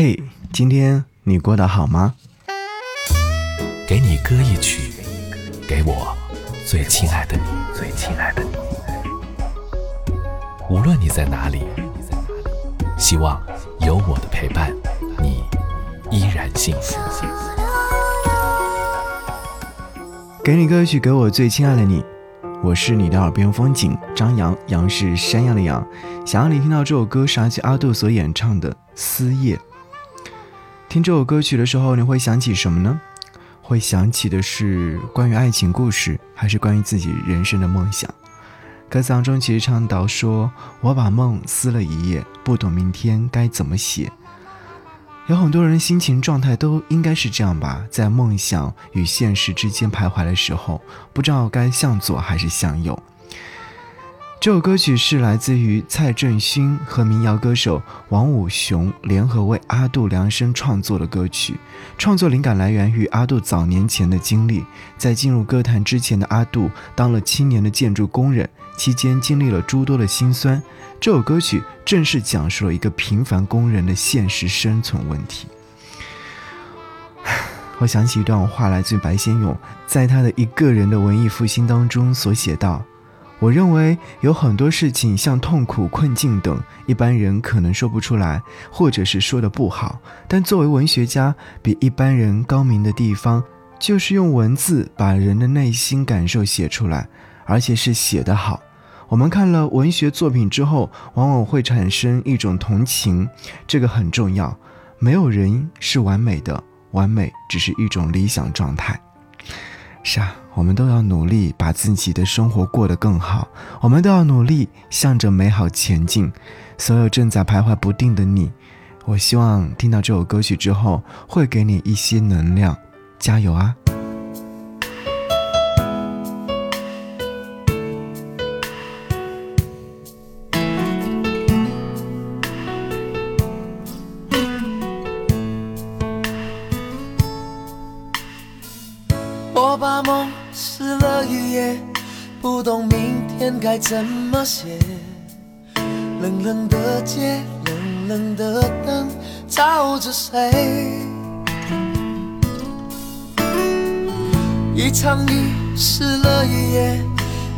嘿，今天你过得好吗？给你歌一曲，给我最亲爱的你，最亲爱的你。无论你在哪里，希望有我的陪伴，你依然幸福。给你歌曲，给我最亲爱的你。我是你的耳边风景，张扬，杨是山羊的羊。想要你听到这首歌，是阿阿杜所演唱的《思夜》。听这首歌曲的时候，你会想起什么呢？会想起的是关于爱情故事，还是关于自己人生的梦想？歌词当中其实倡导说：“我把梦撕了一夜，不懂明天该怎么写。”有很多人心情状态都应该是这样吧，在梦想与现实之间徘徊的时候，不知道该向左还是向右。这首歌曲是来自于蔡振勋和民谣歌手王武雄联合为阿杜量身创作的歌曲。创作灵感来源于阿杜早年前的经历，在进入歌坛之前的阿杜当了七年的建筑工人，期间经历了诸多的辛酸。这首歌曲正是讲述了一个平凡工人的现实生存问题。我想起一段话，来自白先勇在他的一个人的文艺复兴当中所写道：“我认为有很多事情，像痛苦、困境等，一般人可能说不出来，或者是说的不好。但作为文学家，比一般人高明的地方，就是用文字把人的内心感受写出来，而且是写得好。”我们看了文学作品之后，往往会产生一种同情，这个很重要。没有人是完美的，完美只是一种理想状态。是啊，我们都要努力把自己的生活过得更好，我们都要努力向着美好前进。所有正在徘徊不定的你，我希望听到这首歌曲之后，会给你一些能量，加油啊！我把梦撕了一页，不懂明天该怎么写。冷冷的街，冷冷的灯，照着谁？一场雨湿了一夜，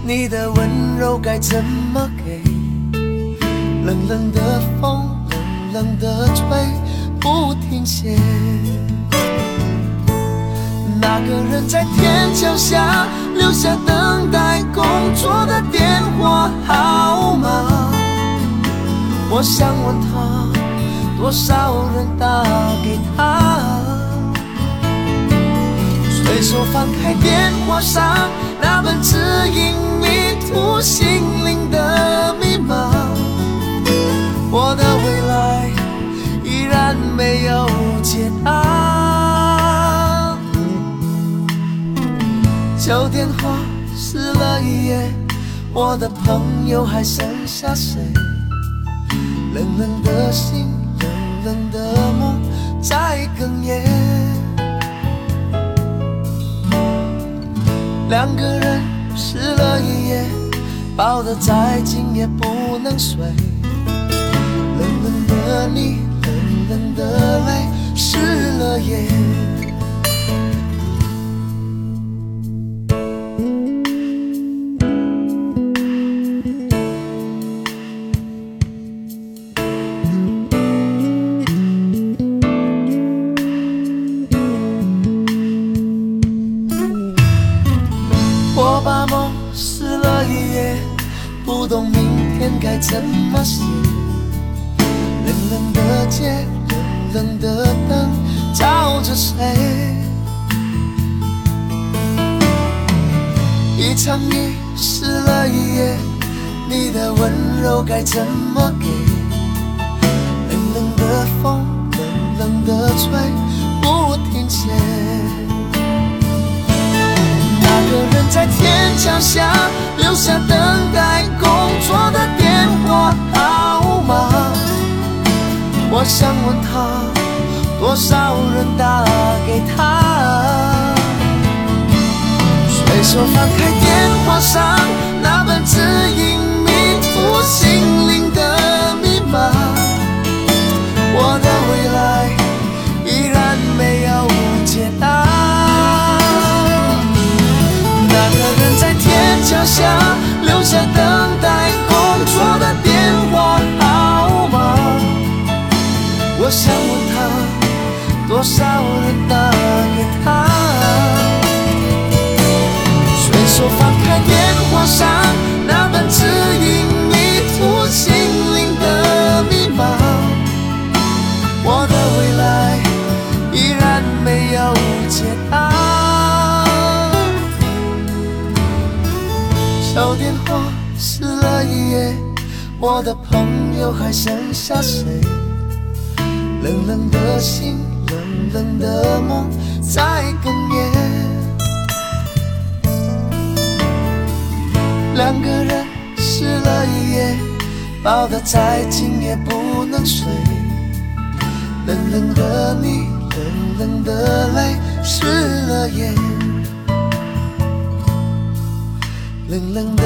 你的温柔该怎么给？冷冷的风，冷冷的吹，不停歇。那个人在天桥下留下等待工作的电话号码，我想问他，多少人打给他？随手翻开电话上那本指引迷途心灵我的朋友还剩下谁？冷冷的心，冷冷的梦在哽咽。两个人湿了一夜，抱得再紧也不能睡。冷冷的你，冷冷的泪，湿了夜。怎么写，冷冷的街，冷冷的灯，照着谁？一场雨湿了一夜，你的温柔该怎么给？冷冷的风，冷冷的吹，不停歇。那个人在天桥下留下等待我想问他，多少人打给他？随手翻开电话上那本指引我的朋友还剩下谁？冷冷的心，冷冷的梦在哽咽。两个人湿了一夜，抱得再紧也不能睡。冷冷的你，冷冷的泪，湿了眼。冷冷的